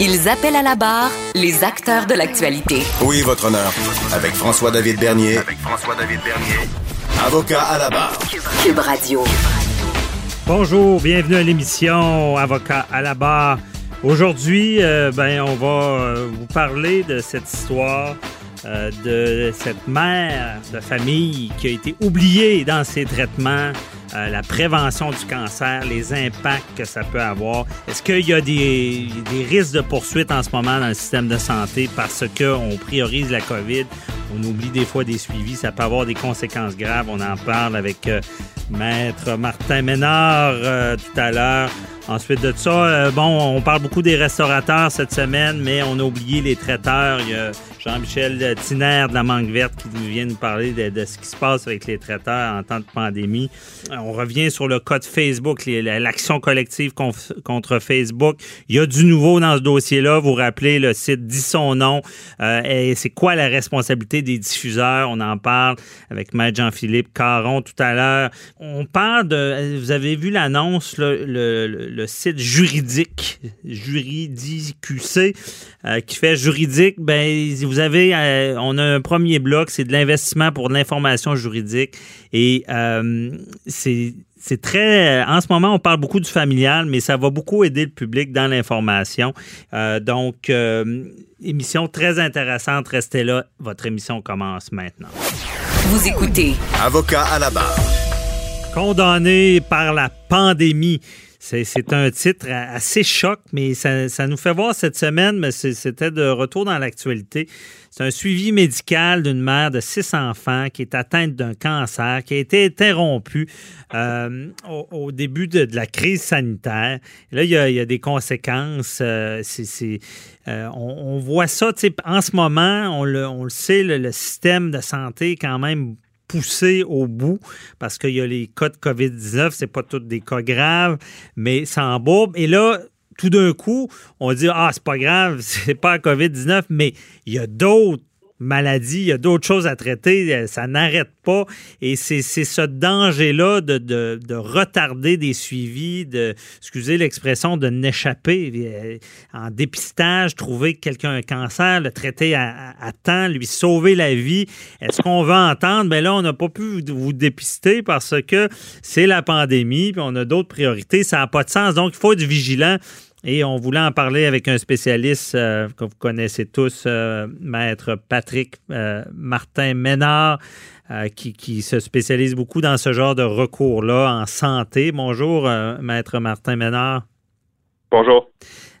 Ils appellent à la barre les acteurs de l'actualité. Oui, votre honneur. Avec François-David Bernier. Avec François-David Bernier. Avocat à la barre. Cube Radio. Bonjour, bienvenue à l'émission Avocat à la barre. Aujourd'hui, euh, ben, on va euh, vous parler de cette histoire euh, de cette mère de famille qui a été oubliée dans ses traitements, la prévention du cancer, les impacts que ça peut avoir. Est-ce qu'il y a des, risques de poursuite en ce moment dans le système de santé parce qu'on priorise la COVID? On oublie des fois des suivis, ça peut avoir des conséquences graves. On en parle avec Maître Martin Ménard tout à l'heure. Ensuite de ça, euh, bon, on parle beaucoup des restaurateurs cette semaine, mais on a oublié les traiteurs. Jean-Michel Tiner de la Mangue Verte qui vient nous parler de, ce qui se passe avec les traiteurs en temps de pandémie. On revient sur le cas de Facebook, l'action collective contre Facebook. Il y a du nouveau dans ce dossier-là. Vous rappelez, le site dit son nom. Euh, et c'est quoi la responsabilité des diffuseurs? On en parle avec Maître Jean-Philippe Caron tout à l'heure. On parle de... Vous avez vu l'annonce, le, site juridique, Juridicqc, euh, qui fait juridique, ben vous avez, euh, on a un premier bloc, c'est de l'investissement pour l'information juridique. Et euh, c'est c'est très. En ce moment, on parle beaucoup du familial, mais ça va beaucoup aider le public dans l'information. donc, émission très intéressante. Restez là. Votre émission commence maintenant. Vous écoutez. Avocat à la barre. Condamné par la pandémie. C'est un titre assez choc, mais ça, nous fait voir cette semaine, mais c'était de retour dans l'actualité. C'est un suivi médical d'une mère de six enfants qui est atteinte d'un cancer, qui a été interrompu euh, au, début de, la crise sanitaire. là, il y, a, des conséquences. Euh, euh, on, voit ça, en ce moment, on le, sait, le système de santé est quand même poussé au bout parce qu'il y a les cas de COVID-19, c'est pas tous des cas graves, mais ça embourbe. Et là, tout d'un coup, on dit Ah, c'est pas grave, c'est pas COVID-19, mais il y a d'autres maladie, il y a d'autres choses à traiter, euh, ça n'arrête pas. Et c'est ce danger-là de, de, retarder des suivis, de, excusez l'expression, de n'échapper. Euh, en dépistage, trouver quelqu'un un cancer, le traiter à, temps, lui sauver la vie. Est-ce qu'on va entendre? Mais ben là, on n'a pas pu vous dépister parce que c'est la pandémie, puis on a d'autres priorités. Ça n'a pas de sens. Donc, il faut être vigilant. Et on voulait en parler avec un spécialiste euh, que vous connaissez tous, euh, maître Patrick euh, Martin Ménard, qui, qui, se spécialise beaucoup dans ce genre de recours-là en santé. Bonjour, maître Martin Ménard. Bonjour.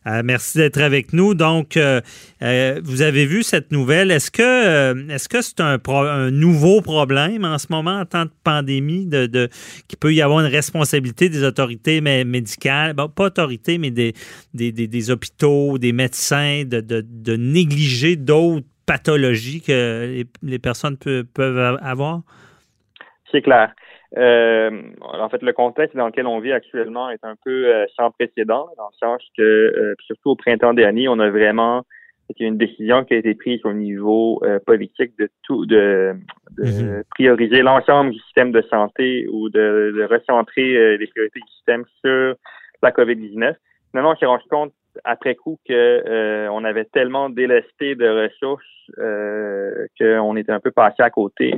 Euh, merci d'être avec nous. Donc, euh, euh, vous avez vu cette nouvelle. Est-ce que est-ce c'est un, nouveau problème en ce moment en temps de pandémie, de, qu'il peut y avoir une responsabilité des autorités médicales, pas autorités, mais des, des, hôpitaux, des médecins, de, négliger d'autres pathologies que les, personnes peuvent avoir? C'est clair. Euh, en fait, le contexte dans lequel on vit actuellement est un peu euh, sans précédent, dans le sens que, euh, surtout au printemps dernier, on a vraiment c'est une décision qui a été prise au niveau euh, politique de tout, de, de mhm. prioriser l'ensemble du système de santé ou de, de recentrer les priorités du système sur la COVID-19. Finalement, on s'est rendu compte après coup que on avait tellement délesté de ressources qu'on était un peu passé à côté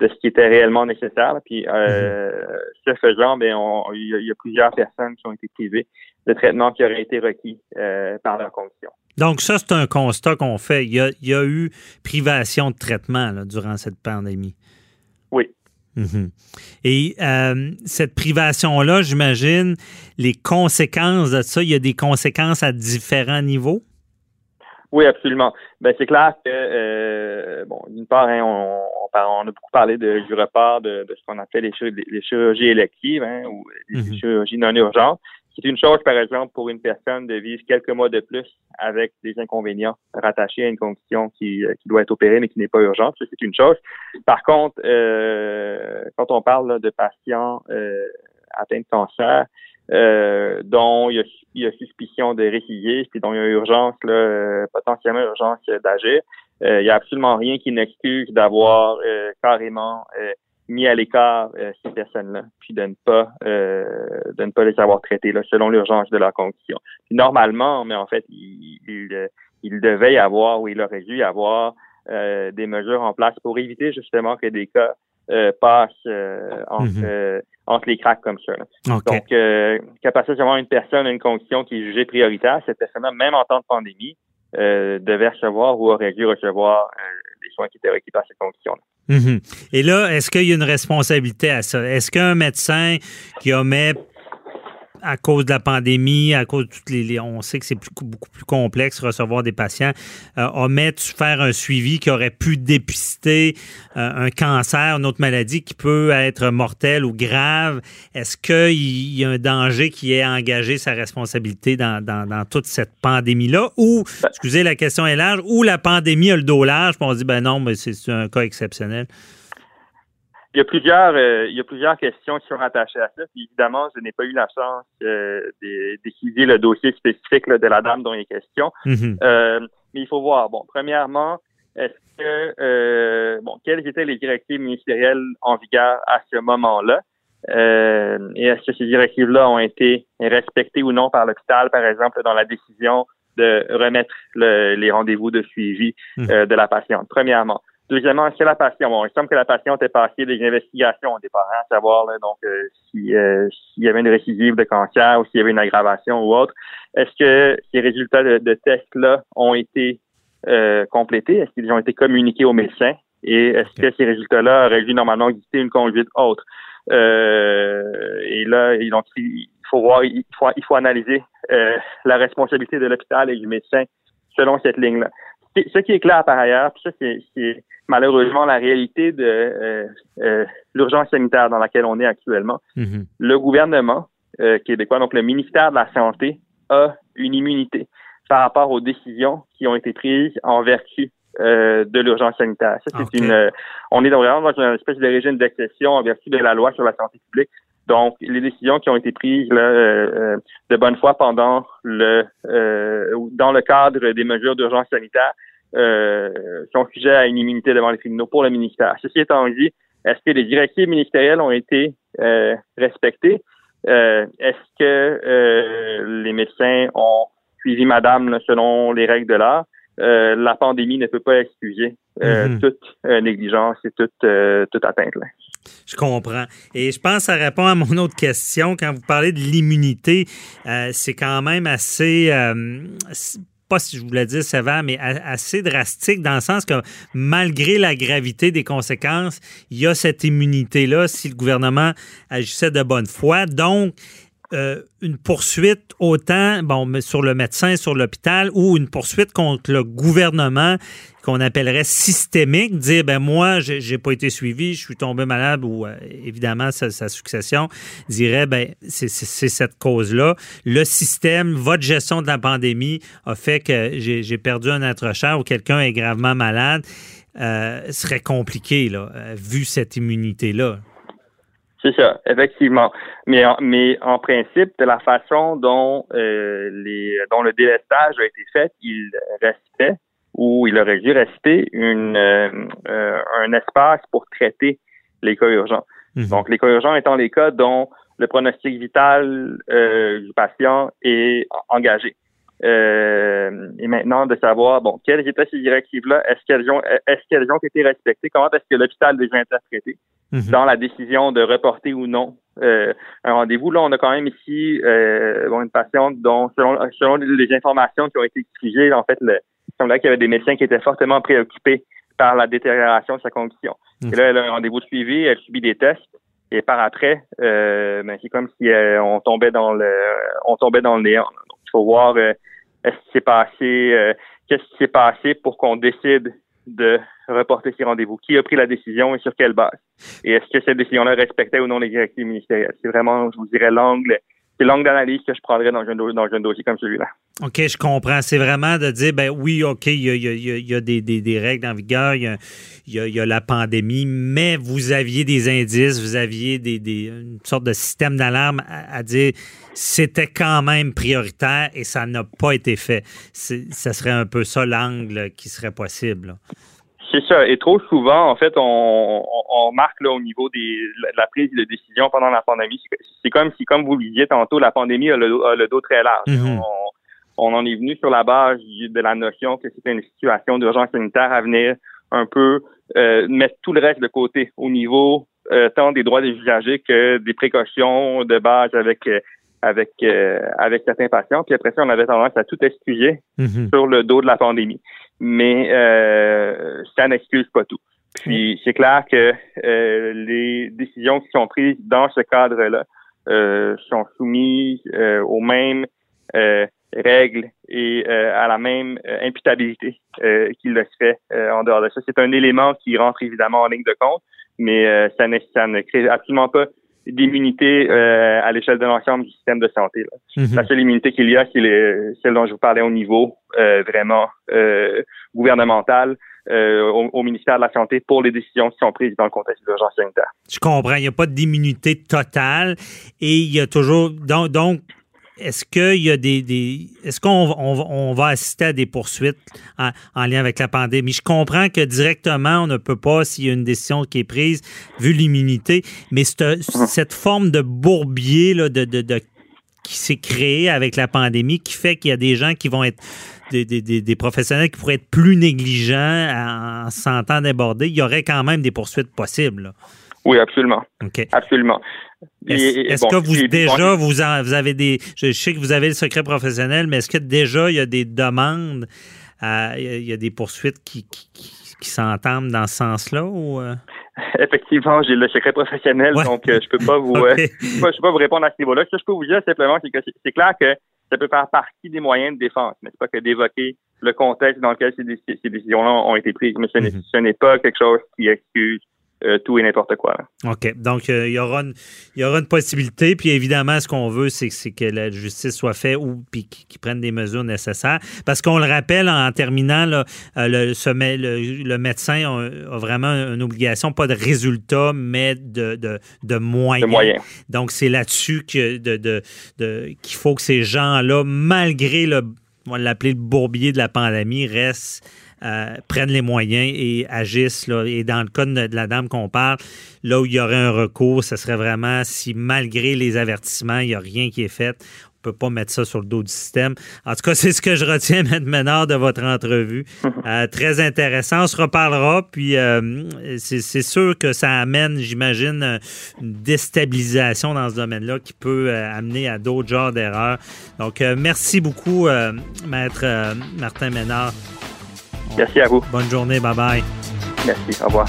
de ce qui était réellement nécessaire. Puis, euh, mhm. ce faisant, ben, il y, a plusieurs personnes qui ont été privées de traitement qui aurait été requis euh, par leur condition. Donc, ça, c'est un constat qu'on fait. Il y, a, il y, a, eu privation de traitement là, durant cette pandémie. Oui. Mm-hmm. Et euh, cette privation-là, j'imagine, les conséquences de ça, il y a des conséquences à différents niveaux? Oui, absolument. Ben, c'est clair que, euh, bon, d'une part, hein, on, on, a beaucoup parlé de, du report de, de ce qu'on appelle les, les, chirurgies électives hein, ou les mm-hmm. chirurgies non urgentes. C'est une chose, par exemple, pour une personne de vivre quelques mois de plus avec des inconvénients rattachés à une condition qui, euh, qui doit être opérée mais qui n'est pas urgente. Ça, c'est une chose. Par contre, euh, quand on parle de patients euh, atteints de cancer, euh, dont il y, a, il y, a, suspicion de récidive, puis dont il y a urgence, là, euh, potentiellement urgence d'agir, il n'y a absolument rien qui n'excuse d'avoir carrément mis à l'écart euh, ces personnes-là, puis de ne pas euh, de ne pas les avoir traitées là, selon l'urgence de leur condition. Puis normalement, mais en fait, il, il, il, devait y avoir ou il aurait dû y avoir euh, des mesures en place pour éviter justement que des cas passent entre, mm-hmm. Entre les cracks comme ça. Donc, euh, capacité d'avoir une personne une condition qui est jugée prioritaire, cette personne-là, même en temps de pandémie, devait recevoir ou aurait dû recevoir des soins qui étaient requis par ces conditions-là. Mhm. Et là, est-ce qu'il y a une responsabilité à ça? Est-ce qu'un médecin qui omet à cause de la pandémie, à cause de toutes les. on sait que c'est beaucoup plus complexe recevoir des patients. Euh, omet faire un suivi qui aurait pu dépister euh, un cancer, une autre maladie qui peut être mortelle ou grave? Est-ce qu'il y a un danger qui est engagé sa responsabilité dans, dans, toute cette pandémie-là? Ou, ben excusez, la question est large, ou la pandémie a le dos large, puis on se dit, ben non, mais c'est un cas exceptionnel? Il y a plusieurs euh, il y a plusieurs questions qui sont rattachées à ça. Puis évidemment, je n'ai pas eu la chance euh, d'étudier le dossier spécifique de la dame dont il est question. Mm-hmm. euh, mais il faut voir. Bon, premièrement, est-ce que euh, bon, quelles étaient les directives ministérielles en vigueur à ce moment-là? Euh, et est-ce que ces directives-là ont été respectées ou non par l'hôpital, par exemple, dans la décision de remettre le, les rendez-vous de suivi mm-hmm. de la patiente? Premièrement. Deuxièmement, c'est la patiente. Bon, il semble que la patiente ait passé des investigations au départ, hein, à savoir donc euh, si euh, s'il y avait une récidive de cancer ou s'il y avait une aggravation ou autre. Est-ce que ces résultats de, tests-là ont été euh, complétés? Est-ce qu'ils ont été communiqués aux médecins? Et est-ce que ces résultats-là auraient dû normalement exister une conduite autre? et là, il faut voir, il faut, il faut analyser la responsabilité de l'hôpital et du médecin selon cette ligne-là ce qui est clair par ailleurs, puis ça c'est malheureusement la réalité de euh, euh, l'urgence sanitaire dans laquelle on est actuellement. Mm-hmm. Le gouvernement euh, québécois, donc le ministère de la Santé, a une immunité par rapport aux décisions qui ont été prises en vertu de l'urgence sanitaire. Ça, c'est une, on est vraiment dans une espèce de régime d'exception en vertu de la loi sur la santé publique. Donc, les décisions qui ont été prises là, de bonne foi pendant le dans le cadre des mesures d'urgence sanitaire euh, sont sujets à une immunité devant les tribunaux pour le ministère. Ceci étant dit, est-ce que les directives ministérielles ont été euh, respectées? Euh, est-ce que euh, les médecins ont suivi madame selon les règles de l'art? la pandémie ne peut pas excuser mm-hmm. toute négligence et toute, toute atteinte. Là. Je comprends. Et je pense que ça répond à mon autre question. Quand vous parlez de l'immunité, c'est quand même assez pas si je voulais dire sévère, mais assez drastique dans le sens que malgré la gravité des conséquences, il y a cette immunité-là si le gouvernement agissait de bonne foi. Donc, euh, une poursuite autant bon, sur le médecin, sur l'hôpital, ou une poursuite contre le gouvernement qu'on appellerait systémique, dire ben moi j'ai pas été suivi, je suis tombé malade ou euh, évidemment sa, succession dirait ben c'est cette cause là. Le système, votre gestion de la pandémie a fait que j'ai perdu un être cher ou quelqu'un est gravement malade. Euh, serait compliqué là, vu cette immunité là. C'est ça, effectivement. Mais en, mais en principe, de la façon dont euh, les dont le délestage a été fait, il restait ou il aurait dû rester une euh, euh, un espace pour traiter les cas urgents. Mhm. Donc, les cas urgents étant les cas dont le pronostic vital du patient est engagé. et maintenant de savoir bon quelles étaient ces directives là est-ce qu'elles ont est-ce qu'elles ont été respectées? Comment est-ce que l'hôpital les a interprétées? Mhm. dans la décision de reporter ou non euh, un rendez-vous. Là, on a quand même ici euh, bon, une patiente dont, selon, selon les informations qui ont été exigées, en fait, le, il semblait qu'il y avait des médecins qui étaient fortement préoccupés par la détérioration de sa condition. Mhm. Et là, elle a un rendez-vous de suivi, elle subit des tests, et par après, euh, ben, c'est comme si euh, on tombait dans le on tombait dans le néant. Donc, il faut voir euh, est-ce qui s'est passé, euh, qu'est-ce qui s'est passé pour qu'on décide de reporter ces rendez-vous. Qui a pris la décision et sur quelle base? Et est-ce que cette décision-là respectait ou non les directives ministérielles? C'est vraiment, je vous dirais, l'angle, c'est l'angle d'analyse que je prendrais dans un, dans un dossier comme celui-là. OK, je comprends. C'est vraiment de dire, ben oui, OK, il y a, il y a- il y a- des, des- des règles en vigueur, il y a, il y a- la pandémie, mais vous aviez des indices, vous aviez des, des- une sorte de système d'alarme à, dire c'était quand même prioritaire et ça n'a pas été fait. Ça serait un peu ça l'angle qui serait possible. C'est ça. Et trop souvent, en fait, on, on, on marque là, au niveau des, la, la prise de décision pendant la pandémie. C'est- comme si, comme vous le disiez tantôt, la pandémie a le, dos- a le dos très large. Mhm. on, on en est venu sur la base de la notion que c'était une situation d'urgence sanitaire à venir un peu euh, mettre tout le reste de côté au niveau euh, tant des droits des usagers que des précautions de base avec euh, avec euh, avec certains patients. Puis après ça, on avait tendance à tout excuser Mhm. sur le dos de la pandémie. Mais euh, ça n'excuse pas tout. Puis c'est clair que euh, les décisions qui sont prises dans ce cadre-là sont soumises aux mêmes règles et à la même imputabilité qu'il le serait en dehors de ça. C'est un élément qui rentre évidemment en ligne de compte, mais ça, ne, ça ne crée absolument pas d'immunité euh, à l'échelle de l'ensemble du système de santé. là. Mhm. La seule immunité qu'il y a, c'est le- celle dont je vous parlais au niveau euh, vraiment euh, gouvernemental, euh, au, au ministère de la Santé pour les décisions qui sont prises dans le contexte de l'urgence sanitaire. Je comprends. Il n'y a pas d'immunité totale et il y a toujours. Donc, donc est-ce qu'il y a des. des- est-ce qu'on va- on, va- on va assister à des poursuites en, en lien avec la pandémie? Je comprends que directement, on ne peut pas, s'il y a une décision qui est prise, vu l'immunité, mais cette, cette forme de bourbier là, de, de, de- qui s'est créé avec la pandémie qui fait qu'il y a des gens qui vont être des, des- des- des professionnels qui pourraient être plus négligents en, en se sentant débordés, il y aurait quand même des poursuites possibles. là. Oui, absolument. OK. Absolument. Est-ce bon, que vous puis- déjà vous, en- vous avez des je sais que vous avez le secret professionnel mais est-ce que déjà il y a des demandes à- il y a- des poursuites qui, qui, qui- qui s'entament dans ce sens-là ou euh? Effectivement, j'ai le secret professionnel, Ouais. donc euh, je peux pas vous, euh, je peux pas, je peux pas vous répondre à ce niveau-là. Ce que je peux vous dire simplement, c'est que c'est- clair que ça peut faire partie des moyens de défense, mais c'est pas que d'évoquer le contexte dans lequel ces, déci- ces décisions-là ont été prises, mais ce n'est ce n'est pas quelque chose qui excuse euh, tout et n'importe quoi. là. OK. Donc, euh, il, y aura une, il y aura une possibilité. Puis, évidemment, ce qu'on veut, c'est, que la justice soit faite ou puis qu'ils prennent des mesures nécessaires. Parce qu'on le rappelle, en terminant, là, euh, le, médecin a, a vraiment une obligation, pas de résultat, mais de, de, de moyens. De moyens. Donc, c'est là-dessus que de, de, de- qu'il faut que ces gens-là, malgré le, on va l'appeler le bourbier de la pandémie, restent, euh, prennent les moyens et agissent. Et dans le cas de, de la dame qu'on parle, là où il y aurait un recours, ce serait vraiment si, malgré les avertissements, il n'y a rien qui est fait. On ne peut pas mettre ça sur le dos du système. En tout cas, c'est ce que je retiens, M. Ménard, de votre entrevue. Euh, très intéressant. On se reparlera. Puis, euh, c'est sûr que ça amène, j'imagine, euh, une déstabilisation dans ce domaine-là qui peut euh, amener à d'autres genres d'erreurs. Donc, merci beaucoup, Maître Martin Ménard. Merci à vous. Bonne journée. Bye-bye. Merci. Au revoir.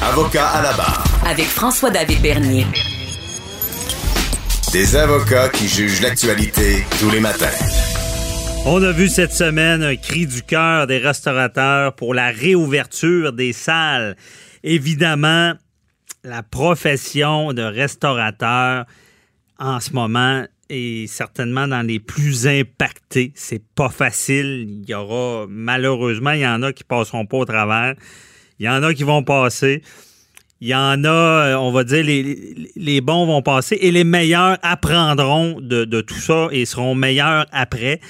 Avocat à la barre. Avec François-David Bernier. Des avocats qui jugent l'actualité tous les matins. On a vu cette semaine un cri du cœur des restaurateurs pour la réouverture des salles. Évidemment, la profession de restaurateur en ce moment est certainement dans les plus impactés. C'est pas facile. Il y aura, malheureusement, il y en a qui passeront pas au travers. Il y en a qui vont passer. Il y en a, euh, on va dire, les, bons vont passer et les meilleurs apprendront de, de tout ça et seront meilleurs après.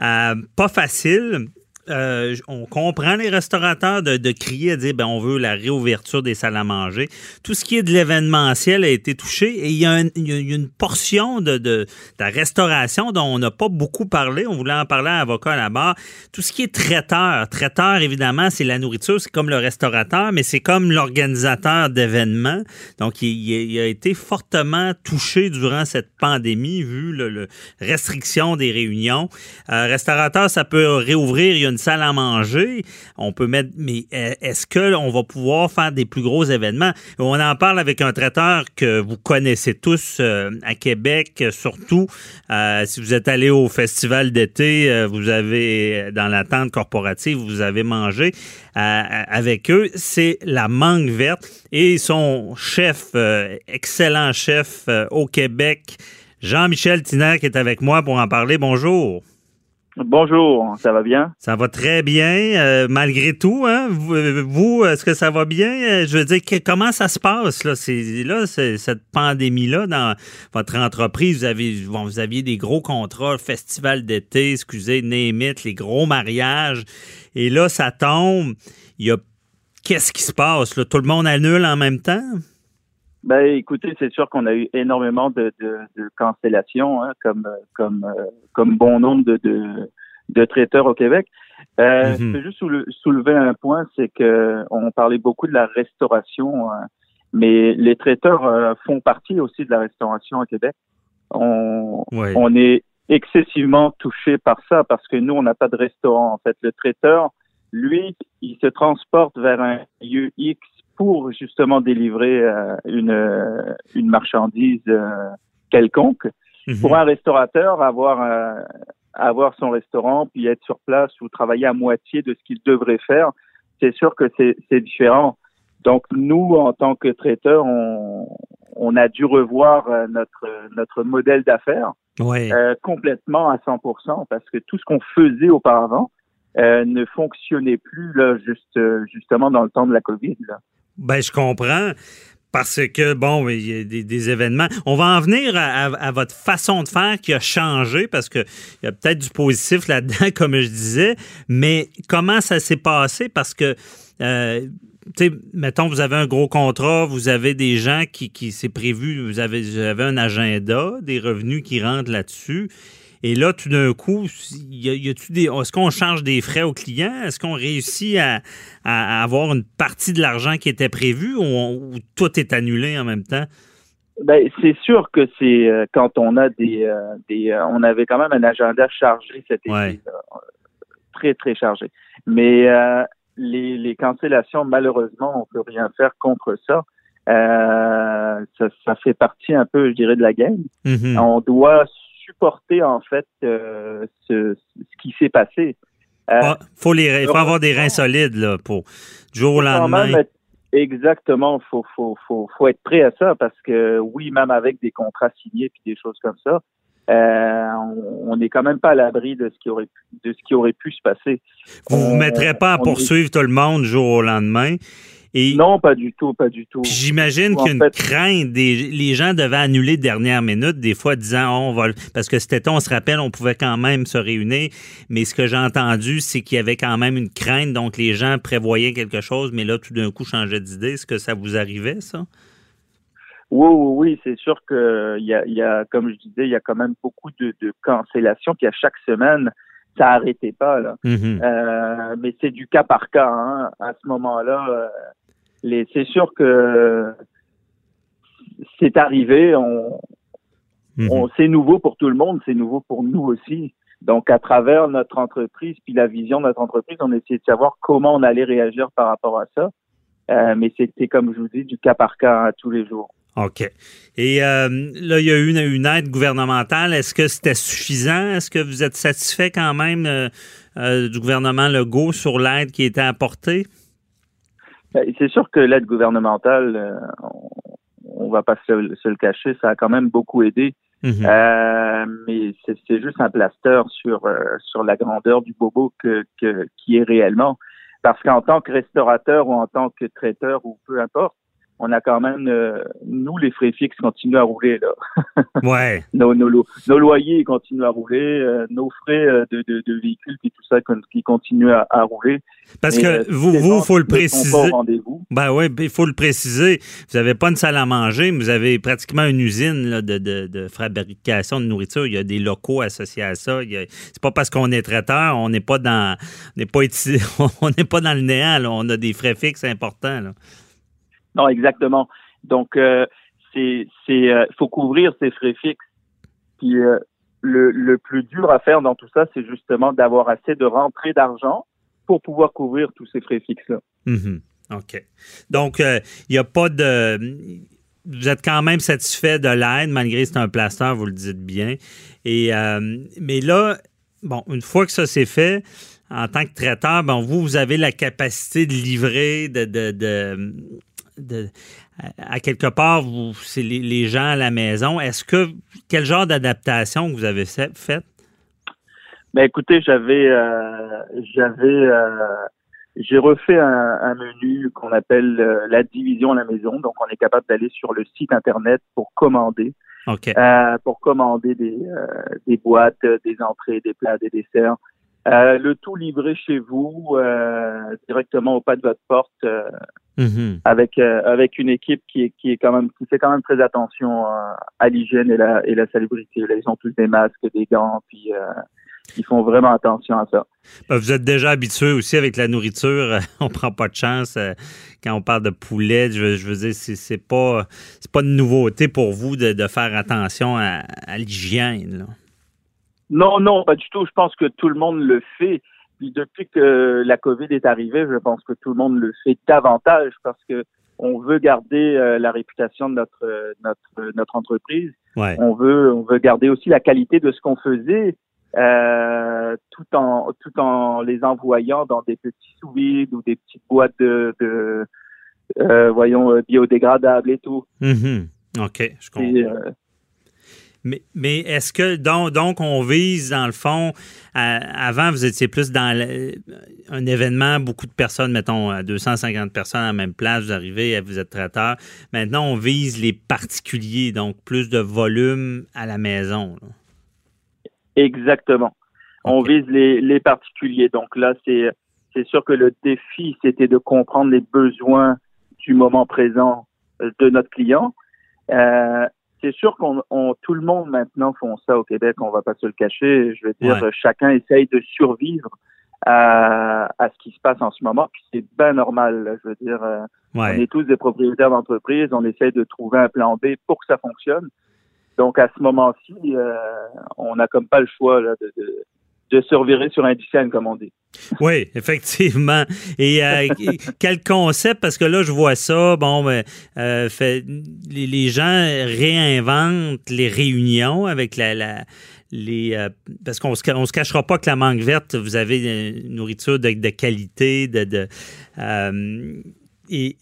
Euh, pas facile. Euh, on comprend les restaurateurs de, crier à dire ben on veut la réouverture des salles à manger. Tout ce qui est de l'événementiel a été touché et il y a, une, portion de, la restauration dont on n'a pas beaucoup parlé. On voulait en parler à avocat à la barre. Tout ce qui est traiteur, traiteur évidemment c'est la nourriture, c'est comme le restaurateur, mais c'est comme l'organisateur d'événements. Donc il, a été fortement touché durant cette pandémie vu le restriction des réunions. Euh, restaurateur ça peut réouvrir. Il y a une salle à manger, on peut mettre, mais euh, est-ce qu'on va pouvoir faire des plus gros événements? On en parle avec un traiteur que vous connaissez tous euh, à Québec, surtout. Euh, si vous êtes allé au festival d'été, vous avez, dans la tente corporative, vous avez mangé avec eux. C'est la mangue verte et son chef, excellent chef au Québec, Jean-Michel Tiner, qui est avec moi pour en parler. Bonjour. Bonjour, ça va bien? Ça va très bien, euh, malgré tout. Hein? Vous, est-ce que ça va bien? Euh, je veux dire, comment ça se passe? Là, là cette pandémie-là, dans votre entreprise, vous, avez, bon, vous aviez des gros contrats, festival d'été, excusez, Némit, les gros mariages. Et là, ça tombe. Il y a... Qu'est-ce qui se passe? Là? Tout le monde annule en même temps? Ben, écoutez, c'est sûr qu'on a eu énormément de, de, de cancellations, hein, comme comme euh, comme bon nombre de, de, de traiteurs au Québec. Euh, mm-hmm. Je peux juste soulever un point, c'est que on parlait beaucoup de la restauration, hein, mais les traiteurs euh, font partie aussi de la restauration au Québec. On, on est excessivement touché par ça parce que nous, on n'a pas de restaurant. En fait, le traiteur, lui, il se transporte vers un lieu X pour justement délivrer euh, une, euh, une marchandise euh, quelconque. Mhm. Pour un restaurateur, avoir avoir son restaurant, puis être sur place ou travailler à moitié de ce qu'il devrait faire, c'est sûr que c'est différent. Donc nous, en tant que traiteurs, on, on a dû revoir notre notre modèle d'affaires complètement à 100% parce que tout ce qu'on faisait auparavant ne fonctionnait plus là juste justement dans le temps de la Covid. Là. Ben, je comprends. Parce que, bon, il y a des, événements. On va en venir à, votre façon de faire qui a changé, parce qu'il y a peut-être du positif là-dedans, comme je disais, mais comment ça s'est passé? Parce que, euh, tu sais, mettons, vous avez un gros contrat, vous avez des gens qui, qui c'est prévu, vous avez, vous avez un agenda, des revenus qui rentrent là-dessus. Et là, tout d'un coup, y a, des, est-ce qu'on charge des frais aux clients? Est-ce qu'on réussit à, avoir une partie de l'argent qui était prévu ou, tout est annulé en même temps? Ben, c'est sûr que c'est euh, quand on a des, euh, des euh, on avait quand même un agenda chargé cet été, très très chargé. Mais les, les cancellations, malheureusement, on peut rien faire contre ça. ça, ça fait partie un peu, je dirais, de la game. Mm-hmm. On doit supporter en fait euh, ce, qui s'est passé. Euh, ah, faut les, il faut avoir des reins solides là, pour du jour au lendemain. exactement, faut, faut, faut, faut être prêt à ça parce que oui, même avec des contrats signés puis des choses comme ça, euh, on n'est quand même pas à l'abri de ce qui aurait pu, de ce qui aurait pu se passer. Vous ne vous mettrez pas à poursuivre tout le monde du jour au lendemain non, pas du tout, pas du tout. J'imagine qu'il y a une crainte. Des, les gens devaient annuler de dernière minute, des fois disant oh, on va. Parce que été, on se rappelle, on pouvait quand même se réunir. Mais ce que j'ai entendu, c'est qu'il y avait quand même une crainte. Donc, les gens prévoyaient quelque chose, mais là, tout d'un coup, changeaient d'idée. Est-ce que ça vous arrivait, ça? Oui, oui, oui, c'est sûr que y a, y a, comme je disais, il y a quand même beaucoup de, de cancellations. Puis à chaque semaine, ça n'arrêtait pas là. Mm-hmm. Euh, mais c'est du cas par cas. Hein. À ce moment-là, euh, c'est sûr que c'est arrivé. On, mhm. on c'est nouveau pour tout le monde, c'est nouveau pour nous aussi. Donc, à travers notre entreprise, puis la vision de notre entreprise, on essayait de savoir comment on allait réagir par rapport à ça. Euh, mais c'était, comme je vous dis, du cas par cas à tous les jours. OK. Et euh, là, il y a eu une, aide gouvernementale. Est-ce que c'était suffisant? Est-ce que vous êtes satisfait quand même euh, du gouvernement Legault sur l'aide qui été apportée? Ben, c'est sûr que l'aide gouvernementale, on, ne va pas se, le cacher, ça a quand même beaucoup aidé. Mhm. mais c'est juste un plaster sur sur la grandeur du bobo que, qui est réellement. Parce qu'en tant que restaurateur ou en tant que traiteur ou peu importe, on a quand même, euh, nous, les frais fixes continuent à rouler. Là. ouais. nos, nos, nos, loyers continuent à rouler, euh, nos frais euh, de, de, de, véhicules et tout ça qui continuent à, à rouler. Parce que vous, vous, faut le préciser. Ben oui, il faut le préciser. Vous n'avez pas une salle à manger, mais vous avez pratiquement une usine là, de, de, de, fabrication de nourriture. Il y a des locaux associés à ça. C'est pas parce qu'on est traiteur, on n'est pas dans, on n'est pas, on n'est pas dans le néant. Là. On a des frais fixes importants. Là. Non, exactement. Donc, euh, c'est, euh, faut couvrir ces frais fixes. Puis euh, le, le plus dur à faire dans tout ça, c'est justement d'avoir assez de rentrée d'argent pour pouvoir couvrir tous ces frais fixes-là. Mm-hmm. OK. Donc, il n'y a pas de. Vous êtes quand même satisfait de l'aide, malgré que c'est un plaster, vous le dites bien. Et, mais là, bon, une fois que ça c'est fait, en tant que traiteur, bon, vous, vous avez la capacité de livrer, de, de, de, à quelque part, vous, c'est les, gens à la maison. Est-ce que quel genre d'adaptation vous avez fait? Ben écoutez, j'avais euh, j'avais euh, j'ai refait un, menu qu'on appelle euh, la division à la maison. Donc, on est capable d'aller sur le site internet pour commander. pour commander des, des boîtes, des entrées, des plats, des desserts. le tout livré chez vous, directement au pas de votre porte. Mm-hmm. avec euh, avec une équipe qui est qui est quand même qui fait quand même très attention euh, à l'hygiène et la et la salubrité. Là, ils ont tous des masques, des gants, puis euh, ils font vraiment attention à ça. Ben, vous êtes déjà habitué aussi avec la nourriture. on prend pas de chance quand on parle de poulet. Je, je veux dire, c'est, c'est pas c'est pas de nouveauté pour vous de, de faire attention à, à l'hygiène. Non, non, pas du tout. Je pense que tout le monde le fait. Puis depuis que la COVID est arrivée, je pense que tout le monde le fait davantage parce que on veut garder euh, la réputation de notre notre notre entreprise. On veut on veut garder aussi la qualité de ce qu'on faisait. Euh, tout en tout en les envoyant dans des petits sous ou des petites boîtes de, de euh, voyons biodégradables et tout. Mm-hmm. OK, je comprends. Mais, est-ce que donc, donc, on vise dans le fond avant vous étiez plus dans un événement beaucoup de personnes mettons 250 personnes à la même place vous arrivez vous êtes traiteur. Maintenant on vise les particuliers donc plus de volume à la maison Exactement. On vise les, les particuliers. Donc là c'est c'est sûr que le défi c'était de comprendre les besoins du moment présent de notre client. Euh, c'est sûr qu'on tout le monde maintenant font ça au Québec, on va pas se le cacher. Je veux dire, chacun essaye de survivre à, à, ce qui se passe en ce moment, puis c'est bien normal. je veux dire, euh, on est tous des propriétaires d'entreprise, on essaye de trouver un plan B pour que ça fonctionne. Donc à ce moment-ci, euh, on n'a comme pas le choix là, de, de, de se revirer sur un dixième, comme. Oui, effectivement. Et euh, quel concept, parce que là, je vois ça, bon, ben, euh, les, gens réinventent les réunions avec la, la les euh, parce qu'on se, se cachera pas que la mangue verte, vous avez une nourriture de, qualité, de, de et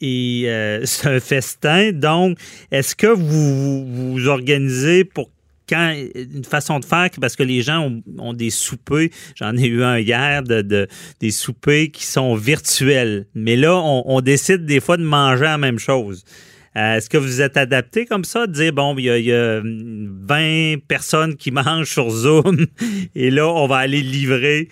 c'est un festin. Donc, est-ce que vous vous organisez pour quand une façon de faire parce que les gens ont, des soupers, j'en ai eu un hier de, des soupers qui sont virtuels, mais là on, décide des fois de manger la même chose. Euh, est-ce que vous êtes adapté comme ça, de dire bon, il y, a, 20 personnes qui mangent sur Zoom et là on va aller livrer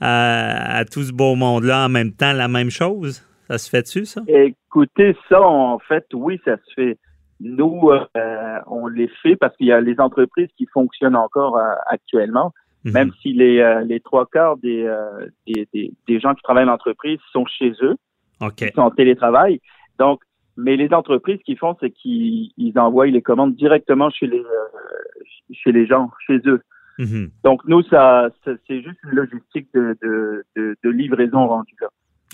à, à tout ce beau monde-là en même temps la même chose? Ça se fait-tu, ça? Écoutez, ça, en fait, oui, ça se fait. Nous, euh, on les fait parce qu'il y a les entreprises qui fonctionnent encore euh, actuellement, mhm. même si les, euh, les trois quarts des, des, des, gens qui travaillent dans l'entreprise sont chez eux, ils sont en télétravail. Donc, mais les entreprises qui font, c'est qu'ils envoient les commandes directement chez les chez les gens, chez eux. Mhm. Donc nous, ça, c'est juste une logistique de, de, de, livraison rendue là.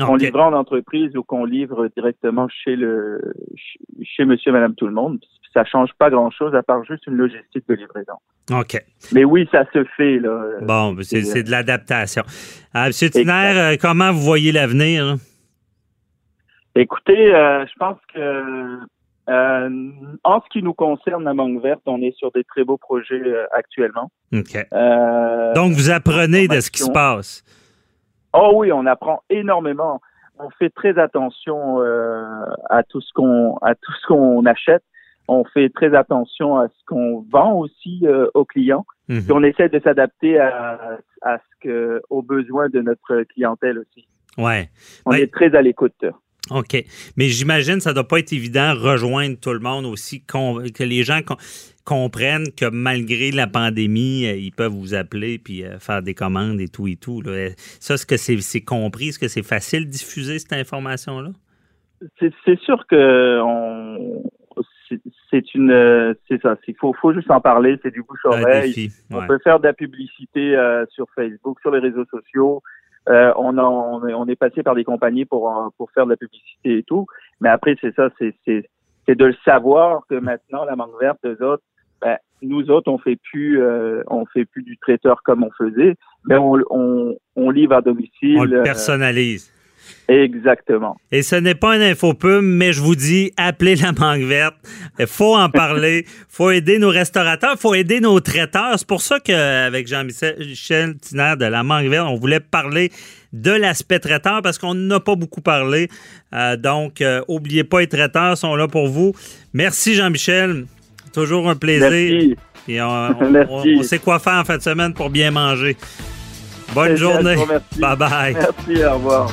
Qu'on livre en entreprise ou qu'on livre directement chez le chez monsieur, madame, tout le monde. Ça change pas grand-chose à part juste une logistique de livraison. OK. Mais oui, ça se fait. Là. Bon, ben, c'est de l'adaptation. Euh, monsieur Tiner, euh, comment vous voyez l'avenir? Écoutez, euh, je pense que en ce qui nous concerne, la Mangue Verte, on est sur des très beaux projets actuellement. OK. Donc, vous apprenez de ce qui se passe. Oh oui, on apprend énormément. On fait très attention euh, à tout ce qu'on à tout ce qu'on achète. On fait très attention à ce qu'on vend aussi euh, aux clients. Mhm. on essaie de s'adapter à, à ce que aux besoins de notre clientèle aussi. Ouais. On est très à l'écoute. OK. Mais j'imagine que ça ne doit pas être évident rejoindre tout le monde aussi, que les gens comprennent que malgré la pandémie, euh, ils peuvent vous appeler puis euh, faire des commandes et tout et tout. Ça, est-ce que c'est compris? Est-ce que c'est facile de diffuser cette information-là? C'est sûr que c'est une c'est ça il faut faut juste en parler c'est du bouche oreille on peut faire de la publicité euh, sur Facebook sur les réseaux sociaux euh, on, on, est passé par des compagnies pour, pour faire de la publicité et tout. Mais après, c'est ça, c'est, de le savoir que maintenant, la mangue verte, eux autres, nous autres, on fait plus, euh, on fait plus du traiteur comme on faisait, mais on, on, on livre à domicile. On le euh, personnalise. Exactement. Et ce n'est pas un infopub, mais je vous dis, appelez la mangue verte. Il faut en parler. Il faut aider nos restaurateurs. Il faut aider nos traiteurs. C'est pour ça qu'avec Jean-Michel Tiner de la mangue verte, on voulait parler de l'aspect traiteur parce qu'on n'a pas beaucoup parlé. Euh, donc, euh, oubliez pas, les traiteurs sont là pour vous. Merci Jean-Michel. Toujours un plaisir. Merci. Et on, sait quoi faire en fin de semaine pour bien manger. Bonne journée. Bye bye. Merci, au revoir.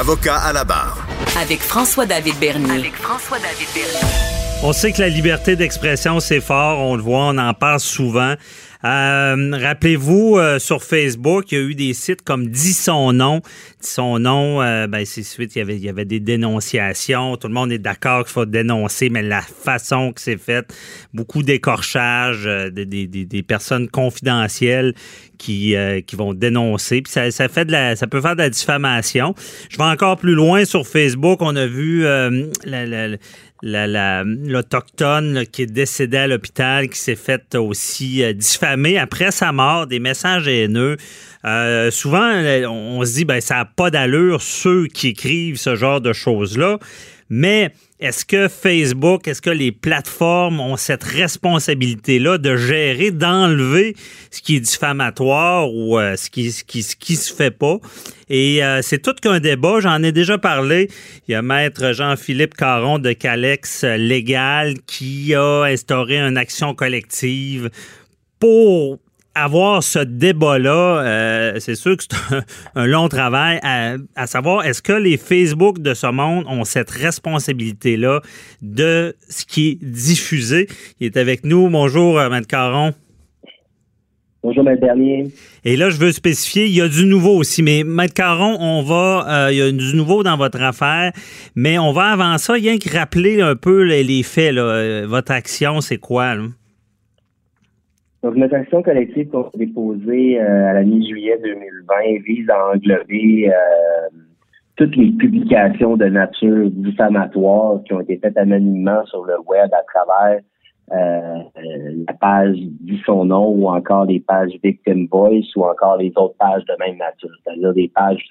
Avocat à la barre. Avec François-David Bernier. Avec François-David Bernier. On sait que la liberté d'expression, c'est fort. On le voit, on en parle souvent. Euh, rappelez-vous, euh, sur Facebook, il y a eu des sites comme Dis son nom. Dis son nom, euh, ben, c'est suite, il y, avait, il y avait des dénonciations. Tout le monde est d'accord qu'il faut dénoncer, mais la façon que c'est fait, beaucoup d'écorchages, des, des, des, personnes confidentielles qui, qui vont dénoncer. Puis ça, ça, fait de la, ça peut faire de la diffamation. Je vais encore plus loin sur Facebook. On a vu la, la l'Autochtone qui est décédé à l'hôpital, qui s'est fait aussi euh, diffamer après sa mort, des messages haineux. Euh, souvent, on, se dit, ben, ça n'a pas d'allure, ceux qui écrivent ce genre de choses-là. Mais est-ce que Facebook, est-ce que les plateformes ont cette responsabilité-là de gérer, d'enlever ce qui est diffamatoire ou euh, ce, qui, ce, qui, ce qui se fait pas? Et euh, c'est tout qu'un débat. J'en ai déjà parlé. Il y a maître Jean-Philippe Caron de Calex Légal qui a instauré une action collective pour avoir ce débat-là, euh, c'est sûr que c'est un, long travail à, savoir est-ce que les Facebook de ce monde ont cette responsabilité-là de ce qui est diffusé? Il est avec nous. Bonjour, euh, Maître Caron. Bonjour, Maître Bernier. Et là, je veux spécifier, il y a du nouveau aussi. Mais Maître Caron, on va, euh, il y a du nouveau dans votre affaire, mais on va avant ça, rien que rappeler un peu les, faits. Là. Votre action, c'est quoi? Là? Donc, notre action collective qu'on a déposée euh, à la mi-juillet 2020 vise à englober euh, toutes les publications de nature diffamatoire qui ont été faites anonymement sur le web à travers euh, la page dit son nom ou encore les pages Victim Voice ou encore les autres pages de même nature, c'est-à-dire des pages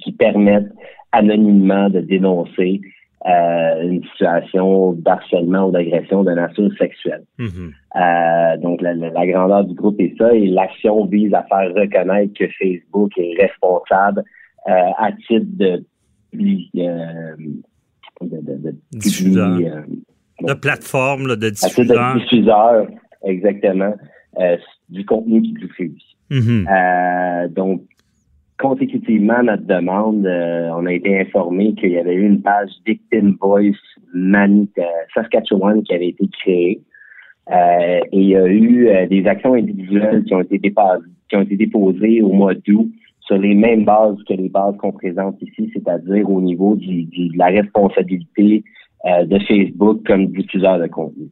qui permettent anonymement de dénoncer euh, une situation d'harcèlement ou d'agression de nature sexuelle. Mm-hmm. donc, la, grandeur du groupe est ça, et l'action vise à faire reconnaître que Facebook est responsable à titre de, de, diffuseur. de plateforme, de diffuseur. de diffuseur, exactement, du contenu qui est Mm-hmm. donc, consécutivement notre demande, euh, on a été informé qu'il y avait eu une page Victim Voice Manit euh, Saskatchewan qui avait été créée. Euh, et il y a eu des actions individuelles qui ont été qui ont été déposées au mois d'août sur les mêmes bases que les bases qu'on présente ici, c'est-à-dire au niveau du, de la responsabilité de Facebook comme diffuseur de contenu.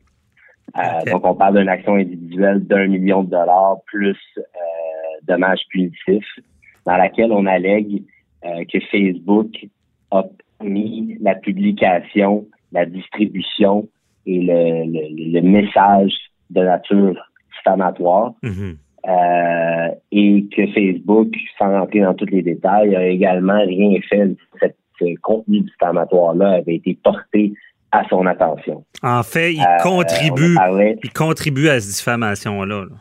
Donc, on parle d'une action individuelle d'un million de dollars plus dommages punitifs dans laquelle on allègue euh, que Facebook a mis la publication, la distribution et le, message de nature diffamatoire. Mm-hmm. Euh, et que Facebook, sans rentrer dans tous les détails, a également rien fait. ce contenu diffamatoire-là avait été porté à son attention. En fait, il euh, contribue, il contribue à cette diffamation-là. là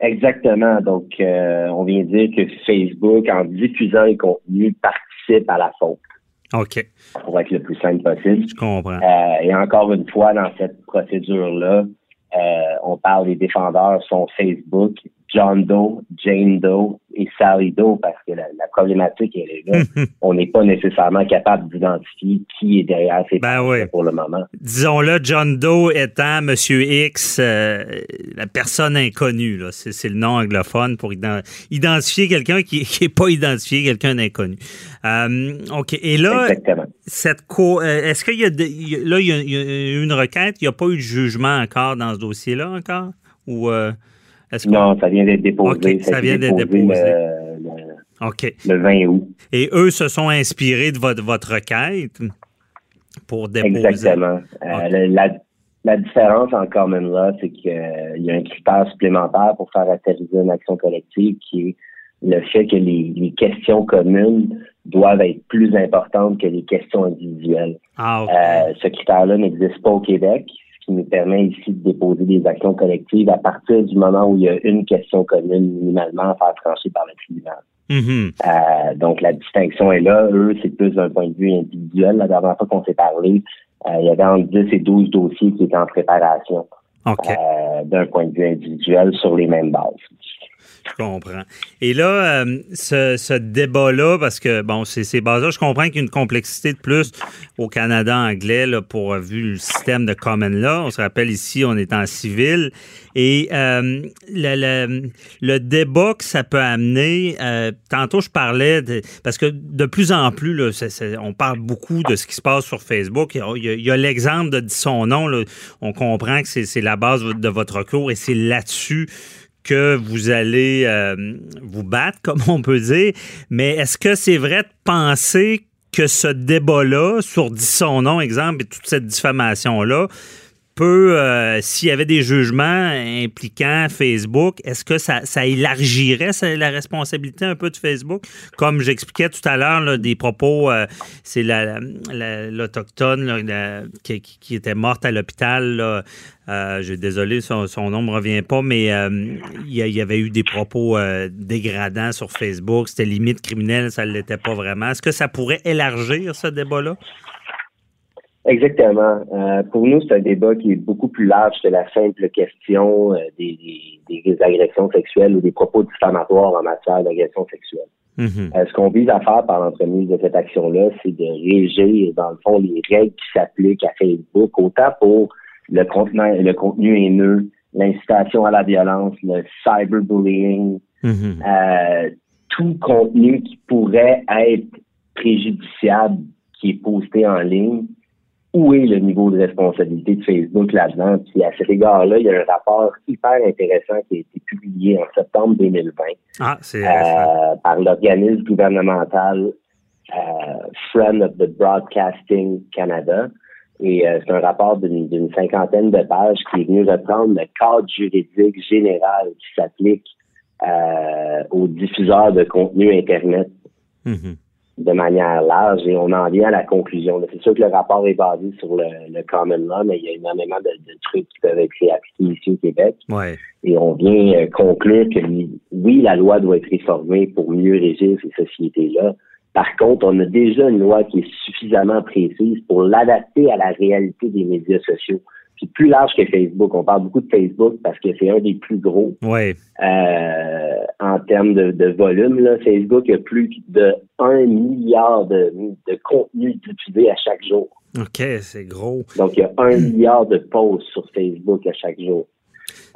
Exactement. Donc, euh, on vient dire que Facebook, en diffusant les contenus, participe à la faute. OK. Pour être le plus simple possible. Je comprends. Euh, et encore une fois, dans cette procédure-là, euh, on parle des défendeurs sont Facebook, John Doe, Jane Doe et Sally Doe parce que la, problématique elle est là. on n'est pas nécessairement capable d'identifier qui est derrière ces ben pour le moment. Disons-le, John Doe étant Monsieur X, euh, la personne inconnue. C'est, le nom anglophone pour identifier quelqu'un qui n'est pas identifié, quelqu'un d'inconnu. Euh, OK. Et là, cette co- euh, est-ce qu'il y a, là, il y, a, une requête, il n'y a pas eu de jugement encore dans ce dossier-là encore? Ou non, ça vient d'être déposé. ça, vient d'être déposé. Le, 20 août. Et eux se sont inspirés de votre, votre requête pour déposer? Exactement. Euh, la, différence en common law, c'est qu'il y a un critère supplémentaire pour faire atterrir une action collective qui est le fait que les, questions communes doivent être plus importantes que les questions individuelles. Ah, euh, ce critère-là n'existe pas au Québec qui nous permet ici de déposer des actions collectives à partir du moment où il y a une question commune minimalement à faire trancher par le tribunal. Mm-hmm. Euh, donc la distinction est là. Eux, c'est plus d'un point de vue individuel. La dernière fois qu'on s'est parlé, euh, il y avait entre 10 et 12 dossiers qui étaient en préparation euh, d'un point de vue individuel sur les mêmes bases. Je comprends. Et là, euh, ce, débat-là, parce que, bon, c'est ces bases-là, je comprends qu'il y a une complexité de plus au Canada anglais là, pour vu le système de common law. On se rappelle ici, on est en civil. Et euh, le, débat que ça peut amener, euh, tantôt je parlais, parce que de plus en plus, on parle beaucoup de ce qui se passe sur Facebook. Il y a, l'exemple de son nom. On comprend que c'est la base de votre recours et c'est là-dessus que vous allez euh, vous battre, comme on peut dire. Mais est-ce que c'est vrai de penser que ce débat-là, sur dit son nom, exemple, et toute cette diffamation-là, peut, euh, s'il y avait des jugements impliquant Facebook, est-ce que ça, élargirait la responsabilité un peu de Facebook? Comme j'expliquais tout à l'heure, des propos, euh, c'est l'Autochtone qui, était morte à l'hôpital. Euh, je désolé, son, nom ne me revient pas, mais il y, avait eu des propos dégradants sur Facebook. C'était limite criminel, ça ne l'était pas vraiment. Est-ce que ça pourrait élargir ce débat-là? Exactement. Euh, pour nous, c'est un débat qui est beaucoup plus large que la simple question euh, des, des, agressions sexuelles ou des propos diffamatoires en matière d'agression sexuelle. Mm-hmm. Euh, ce qu'on vise à faire par l'entremise de cette action-là, c'est de régir, dans le fond, les règles qui s'appliquent à Facebook, autant pour le contenu, le contenu haineux, l'incitation à la violence, le cyberbullying, mm-hmm. tout contenu qui pourrait être préjudiciable qui est posté en ligne où est le niveau de responsabilité de Facebook là-dedans. Puis à cet égard-là, il y a un rapport hyper intéressant qui a été publié en septembre 2020 ah, euh, par l'organisme gouvernemental euh, Friend of the Broadcasting Canada. Et euh, c'est un rapport d'une cinquantaine de pages qui est venu reprendre le cadre juridique général qui s'applique aux diffuseurs de contenu Internet. Mm-hmm. De manière large et on en vient à la conclusion. C'est sûr que le rapport est basé sur le, le common law, mais il y a énormément de, trucs qui peuvent être appliqués ici au Québec. Et on vient euh, conclure que oui, la loi doit être réformée pour mieux régir ces sociétés-là. Par contre, on a déjà une loi qui est suffisamment précise pour l'adapter à la réalité des médias sociaux plus large que Facebook. On parle beaucoup de Facebook parce que c'est un des plus gros. Ouais. Euh, en termes de, volume, là, Facebook a plus de 1 milliard de, de contenus diffusés à chaque jour. OK, c'est gros. Donc, il y a un milliard de posts sur Facebook à chaque jour.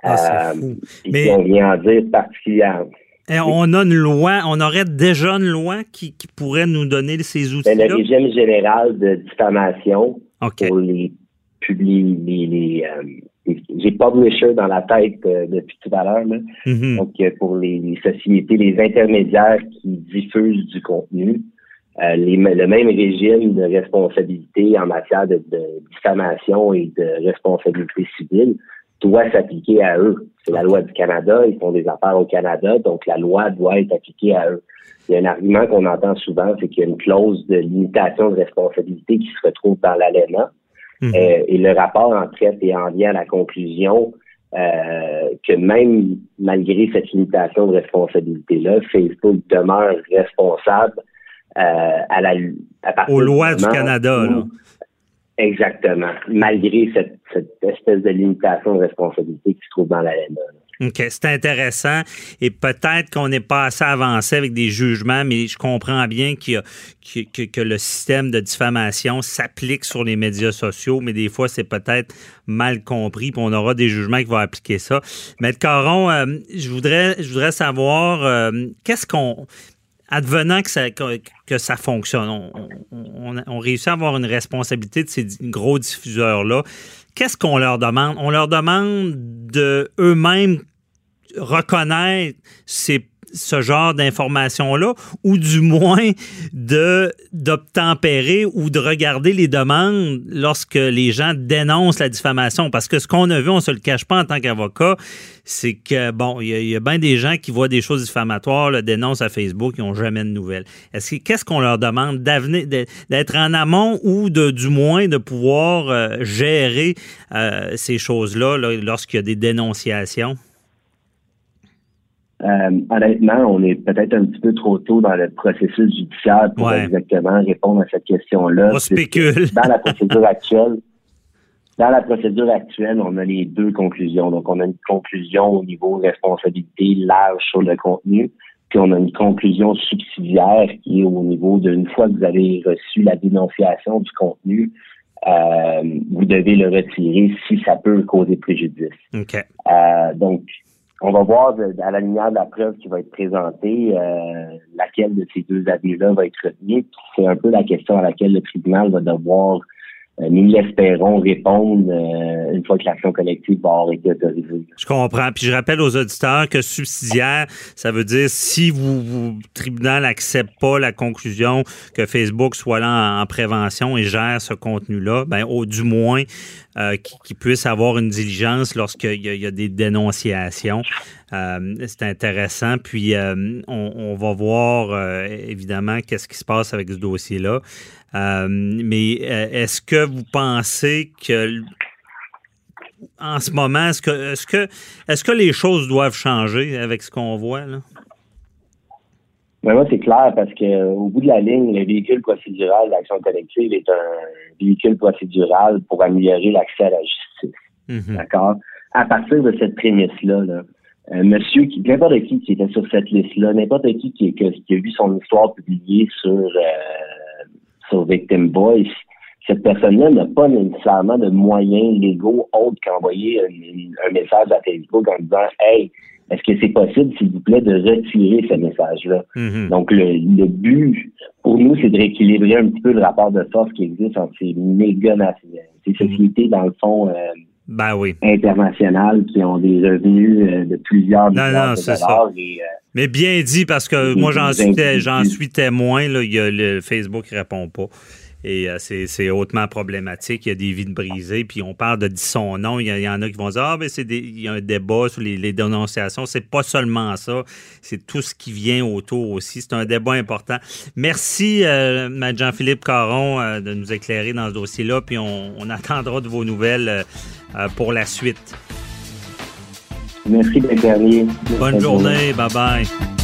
Ah, c'est euh, Mais on vient en dire particulièrement. Et on a une loi, on aurait déjà une loi qui, pourrait nous donner ces outils. Ben, le régime général de diffamation pour les publie les, les, euh, j'ai publisher dans la tête euh, depuis tout à l'heure. Mm-hmm. Donc euh, pour les, sociétés, les intermédiaires qui diffusent du contenu, les, le même régime de responsabilité en matière de, diffamation et de responsabilité civile doit s'appliquer à eux. C'est la loi du Canada, ils font des affaires au Canada, donc la loi doit être appliquée à eux. Il y a un argument qu'on entend souvent, c'est qu'il y a une clause de limitation de responsabilité qui se retrouve dans l'ALENA. Mhm. Euh, et le rapport en traite et en vient à la conclusion euh, que même malgré cette limitation de responsabilité-là, Facebook demeure responsable euh, à la à partir aux lois du, Canada. là. Exactement, malgré cette, cette, espèce de limitation de responsabilité qui se trouve dans la LNA. OK, c'est intéressant. Et peut-être qu'on n'est pas assez avancé avec des jugements, mais je comprends bien qu'il que, le système de diffamation s'applique sur les médias sociaux, mais des fois, c'est peut-être mal compris, puis on aura des jugements qui vont appliquer ça. Maître Caron, euh, je, voudrais, je voudrais savoir, euh, qu'est-ce qu'on advenant que ça, que, ça fonctionne, on, on, réussit à avoir une responsabilité de ces gros diffuseurs-là qu'est-ce qu'on leur demande? On leur demande de eux-mêmes reconnaître ces ce genre d'informations-là, ou du moins d'obtempérer ou de regarder les demandes lorsque les gens dénoncent la diffamation? Parce que ce qu'on a vu, on se le cache pas en tant qu'avocat, c'est que, bon, il y, a bien des gens qui voient des choses diffamatoires, le dénoncent à Facebook, ils n'ont jamais de nouvelles. Est-ce qu'est-ce qu'on leur demande? D'être en amont ou de, du moins de pouvoir euh, gérer euh, ces choses-là là, lorsqu'il y a des dénonciations? Euh, honnêtement, on est peut-être un petit peu trop tôt dans le processus judiciaire pour exactement répondre à cette question-là. On spécule. Dans la procédure actuelle, dans la procédure actuelle, on a les deux conclusions. Donc, on a une conclusion au niveau responsabilité large sur le contenu, puis on a une conclusion subsidiaire qui est au niveau d'une fois que vous avez reçu la dénonciation du contenu, euh, vous devez le retirer si ça peut causer préjudice. OK. Euh, donc, on va voir à la lumière de la preuve qui va être présentée, euh, laquelle de ces deux avis-là va être retenue. C'est un peu la question à laquelle le tribunal va devoir euh, nous l'espérons répondre euh, une fois que l'action collective va avoir été autorisée. Je comprends. Puis je rappelle aux auditeurs que subsidiaire, ça veut dire si vous, vous tribunal n'accepte pas la conclusion que Facebook soit là en, prévention et gère ce contenu-là, ben au du moins euh, qu'il puisse avoir une diligence lorsqu'il y, a des dénonciations. C'est intéressant. Puis on, va voir évidemment qu'est-ce qui se passe avec ce dossier-là. Euh, mais euh, est-ce que vous pensez que en ce moment, est-ce que est-ce que est-ce que les choses doivent changer avec ce qu'on voit là? Ben moi, c'est clair parce que au bout de la ligne, le véhicule procédural d'action collective est un véhicule procédural pour améliorer l'accès à la justice. Mm-hmm. D'accord? À partir de cette prémisse-là, là, euh, monsieur qui, n'importe qui qui était sur cette liste-là, n'importe qui qui, qui, a vu son histoire publiée sur sur Victim Voice, cette personne-là n'a pas nécessairement de moyens légaux autres qu'envoyer un, message à Facebook en disant Hey, est-ce que c'est possible, s'il vous plaît, de retirer ce message-là? Mm-hmm. Donc, le, but, pour nous, c'est de rééquilibrer un petit peu le rapport de force qui existe entre ces méga ces sociétés, dans le fond, euh, ben oui. internationales qui ont des revenus euh, de plusieurs milliards de dollars. Et, euh, mais bien dit, parce que moi, j'en suis, j'en suis témoin. Là, il y a le Facebook qui répond pas. Et euh, c'est hautement problématique. Il y a des vides brisées, puis on parle de son nom. Il y, en a qui vont dire Ah, ben, c'est il y a un débat sur les, dénonciations. C'est pas seulement ça, c'est tout ce qui vient autour aussi. C'est un débat important. Merci, euh, Jean-Philippe Caron, euh, de nous éclairer dans ce dossier-là, puis on, attendra de vos nouvelles pour la suite. Merci, Bonne journée. Bye-bye.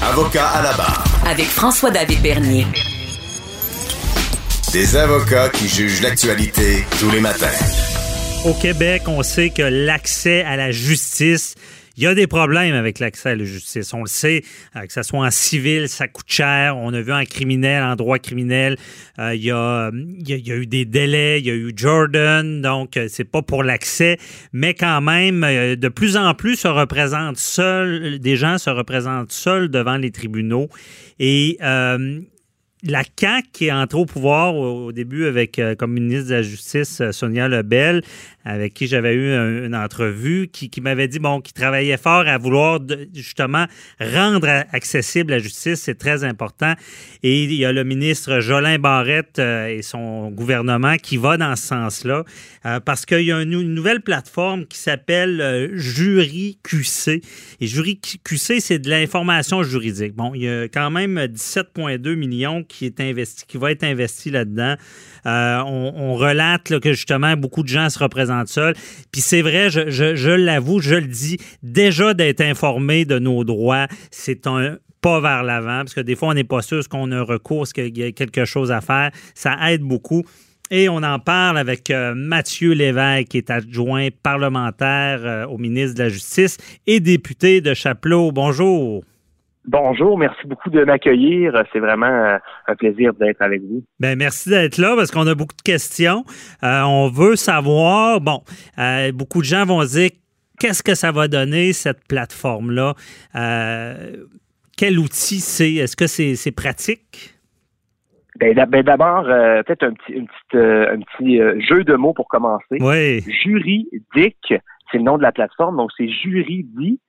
Avocat à la barre. Avec François-David Bernier. Des avocats qui jugent l'actualité tous les matins. Au Québec, on sait que l'accès à la justice il y a des problèmes avec l'accès à la justice. On le sait, euh, que ce soit en civil, ça coûte cher. On a vu en criminel, en droit criminel, euh, il, y a, eu des délais, il y a eu Jordan, donc euh, c'est pas pour l'accès, mais quand même, de plus en plus se représentent seuls, des gens se représentent seuls devant les tribunaux. Et la CAQ qui est entrée au pouvoir au, début avec comme ministre de la Justice Sonia Lebel avec qui j'avais eu une entrevue, qui, m'avait dit bon, qui travaillait fort à vouloir justement rendre accessible la justice, c'est très important. Et il y a le ministre Jolin Barrette euh, et son gouvernement qui va dans ce sens-là, euh, parce qu'il y a une, nouvelle plateforme qui s'appelle euh, Jury QC. Et Jury QC, c'est de l'information juridique. Bon, il y a quand même 17,2 millions qui est investi, qui va être investi là-dedans. on, relate que justement beaucoup de gens se représentent seul. Puis c'est vrai, je, l'avoue, je le dis, déjà d'être informé de nos droits, c'est un pas vers l'avant, parce que des fois, on n'est pas sûr qu'on a un recours, qu'il y a quelque chose à faire. Ça aide beaucoup. Et on en parle avec euh, Mathieu Lévesque, qui est adjoint parlementaire euh, au ministre de la Justice et député de Chapelot. Bonjour. Bonjour, merci beaucoup de m'accueillir. C'est vraiment euh, un plaisir d'être avec vous. Ben merci d'être là parce qu'on a beaucoup de questions. Euh, on veut savoir, bon, euh, beaucoup de gens vont dire qu'est-ce que ça va donner cette plateforme-là? quel outil c'est? Est-ce que c'est pratique? Ben, ben d'abord, peut-être un petit, un petit jeu de mots pour commencer. Oui. Juridique, c'est le nom de la plateforme, donc c'est juridique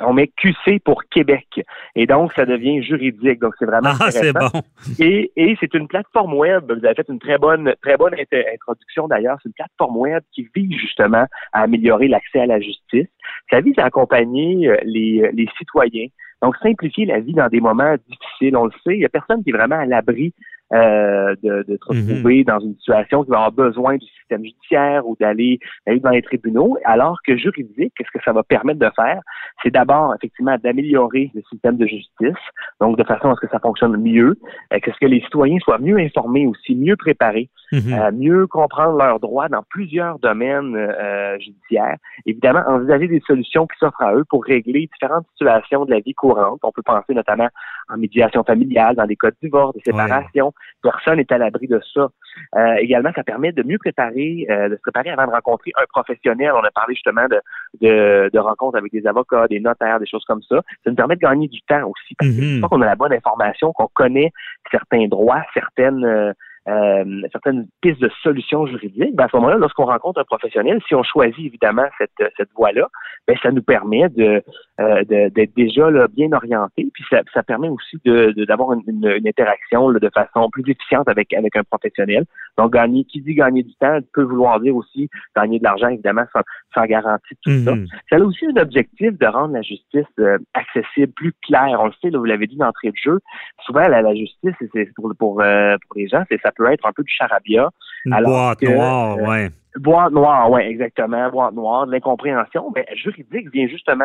on met QC pour Québec. Et donc, ça devient juridique. Donc, c'est vraiment ah, c'est bon. Et, et c'est une plateforme web. Vous avez fait une très bonne, très bonne introduction d'ailleurs. C'est une plateforme web qui vise justement à améliorer l'accès à la justice. Ça vise à accompagner euh, les, les citoyens. Donc, simplifier la vie dans des moments difficiles. On le sait, il n'y a personne qui est vraiment à l'abri euh, de, de, se mhm. retrouver dans une situation qui va avoir besoin du système judiciaire ou d'aller dans les tribunaux, alors que juridique, qu'est-ce que ça va permettre de faire? C'est d'abord, effectivement, d'améliorer le système de justice, donc de façon à ce que ça fonctionne mieux, euh, qu'est-ce que les citoyens soient mieux informés aussi, mieux préparés, mhm. euh, mieux comprendre leurs droits dans plusieurs domaines euh, judiciaires. Évidemment, envisager des solutions qui s'offrent à eux pour régler différentes situations de la vie courante. On peut penser notamment en médiation familiale, dans des cas de divorce, de séparation. Personne n'est à l'abri de ça. Euh, également, ça permet de mieux préparer, euh, de se préparer avant de rencontrer un professionnel. On a parlé justement de, de, de rencontres avec des avocats, des notaires, des choses comme ça. Ça nous permet de gagner du temps aussi. Parce que mm-hmm. qu'on a la bonne information, qu'on connaît certains droits, certaines euh, euh, certaines pistes de solutions juridiques, ben à ce moment-là, lorsqu'on rencontre un professionnel, si on choisit évidemment cette, cette voie-là, ben ça nous permet de euh, d'être déjà là, bien orienté, puis ça, ça permet aussi de d'avoir une, une, interaction de façon plus efficiente avec avec un professionnel. Donc gagner, qui dit gagner du temps, peut vouloir dire aussi gagner de l'argent évidemment sans, sans garantie tout ça. Mm-hmm. Ça a aussi un objectif de rendre la justice euh, accessible, plus claire. On le sait, là, vous l'avez dit d'entrée de jeu. Souvent la, la justice, c'est pour pour euh, pour les gens, c'est ça peut être un peu du charabia. Boîte noire, euh, ouais. Boîte noire, oui, exactement, boîte noire, de l'incompréhension. Mais juridique vient justement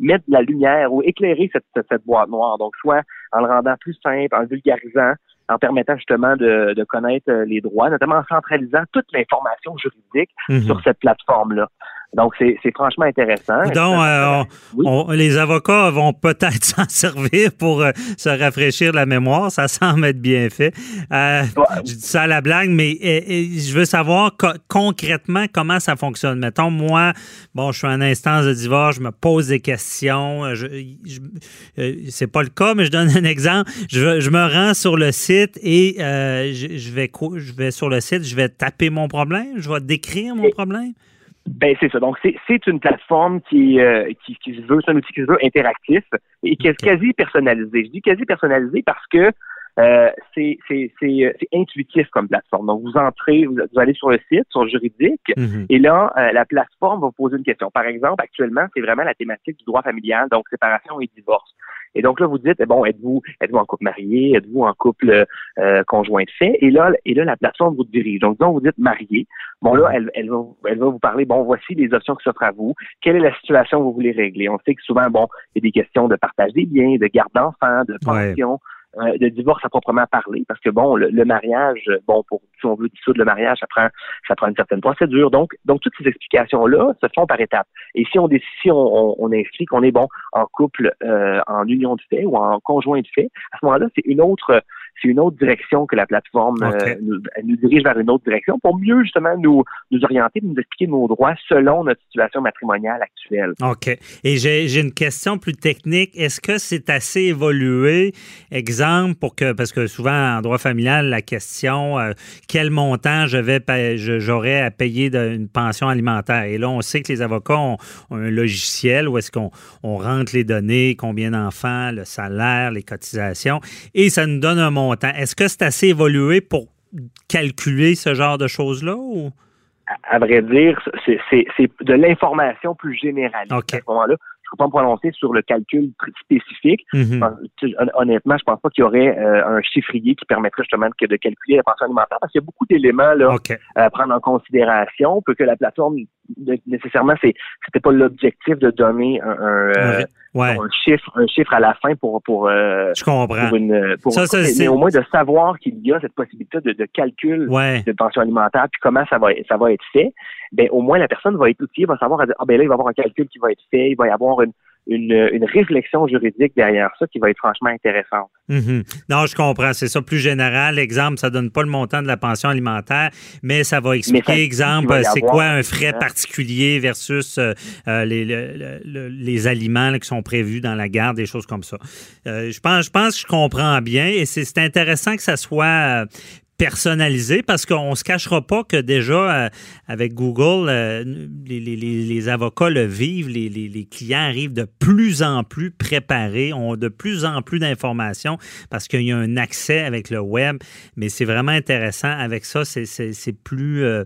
mettre de la lumière ou éclairer cette, cette, boîte noire. Donc, soit en le rendant plus simple, en vulgarisant, en permettant justement de, de connaître les droits, notamment en centralisant toute l'information juridique mhm. sur cette plateforme-là. Donc, c'est franchement intéressant. Donc, euh, les avocats vont peut-être s'en servir pour euh, se rafraîchir la mémoire. Ça semble être bien fait. Euh, Je dis ça à la blague, mais je veux savoir concrètement comment ça fonctionne. Mettons, moi, bon, je suis en instance de divorce, je me pose des questions. Je, euh, c'est pas le cas, mais je donne un exemple. Je, je me rends sur le site et je, je, vais, je vais sur le site, je vais taper mon problème, je vais décrire mon problème. Ben c'est ça. Donc c'est une plateforme qui, euh, qui, qui se veut, c'est un outil qui se veut interactif et qui est quasi personnalisé. Je dis quasi personnalisé parce que euh, c'est euh, intuitif comme plateforme. Donc, vous entrez, vous, allez sur le site, sur le juridique, mhm. et là, euh, la plateforme va vous poser une question. Par exemple, actuellement, c'est vraiment la thématique du droit familial, donc séparation et divorce. Et donc là, vous dites, bon, êtes-vous êtes-vous en couple marié, êtes-vous en couple euh, conjoint de fait? Et là, et là, la plateforme vous dirige. Donc, donc vous dites marié. Bon, là, elle, elle, va, elle va vous parler, bon, voici les options qui s'offrent à vous. Quelle est la situation que vous voulez régler? On sait que souvent, bon, il y a des questions de partage des biens, de garde d'enfants, de pension. Euh, de divorce à proprement parler, parce que bon, le, mariage, bon, pour si on veut dissoudre le mariage, ça prend ça prend une certaine procédure. Donc, donc toutes ces explications-là se font par étapes. Et si on si on, on, inscrit qu'on est bon en couple, euh, en union de fait ou en conjoint de fait, à ce moment-là, c'est une autre c'est une autre direction que la plateforme euh, nous, nous, dirige vers une autre direction pour mieux justement nous, nous orienter, nous expliquer nos droits selon notre situation matrimoniale actuelle. OK. Et j'ai une question plus technique. Est-ce que c'est assez évolué, exemple, pour que, parce que souvent en droit familial, la question, euh, quel montant je vais j'aurais à payer d'une pension alimentaire? Et là, on sait que les avocats ont, un logiciel où est-ce qu'on on rentre les données, combien d'enfants, le salaire, les cotisations, et ça nous donne un montant est-ce que c'est assez évolué pour calculer ce genre de choses-là ou? À, vrai dire, c'est de l'information plus générale. À ce moment-là, je ne peux pas me prononcer sur le calcul spécifique. Mm-hmm. Honnêtement, je pense pas qu'il y aurait euh, un chiffrier qui permettrait justement de, calculer la pension alimentaire parce qu'il y a beaucoup d'éléments à prendre en considération. Peut que la plateforme nécessairement, c'était pas l'objectif de donner un, un, euh, chiffre, un chiffre à la fin pour pour. Euh, Je comprends. Pour une, pour, ça, mais au moins de savoir qu'il y a cette possibilité de, de calcul de pension alimentaire, puis comment ça va ça va être fait. Ben au moins la personne va être outillée, va savoir ah ben là il va y avoir un calcul qui va être fait, il va y avoir une une, réflexion juridique derrière ça qui va être franchement intéressante. Mhm. Non, je comprends. C'est ça plus général. Exemple, ça donne pas le montant de la pension alimentaire, mais ça va expliquer, exemple, c'est quoi un frais particulier versus euh, euh, les, les, aliments qui sont prévus dans la garde, des choses comme ça. Euh, je, pense, je pense que je comprends bien et c'est intéressant que ça soit personnalisé parce qu'on se cachera pas que déjà euh, avec Google, euh, les, les, les, avocats le vivent, les, les, clients arrivent de plus en plus préparés, ont de plus en plus d'informations parce qu'il y a un accès avec le web, mais c'est vraiment intéressant. Avec ça, c'est plus euh,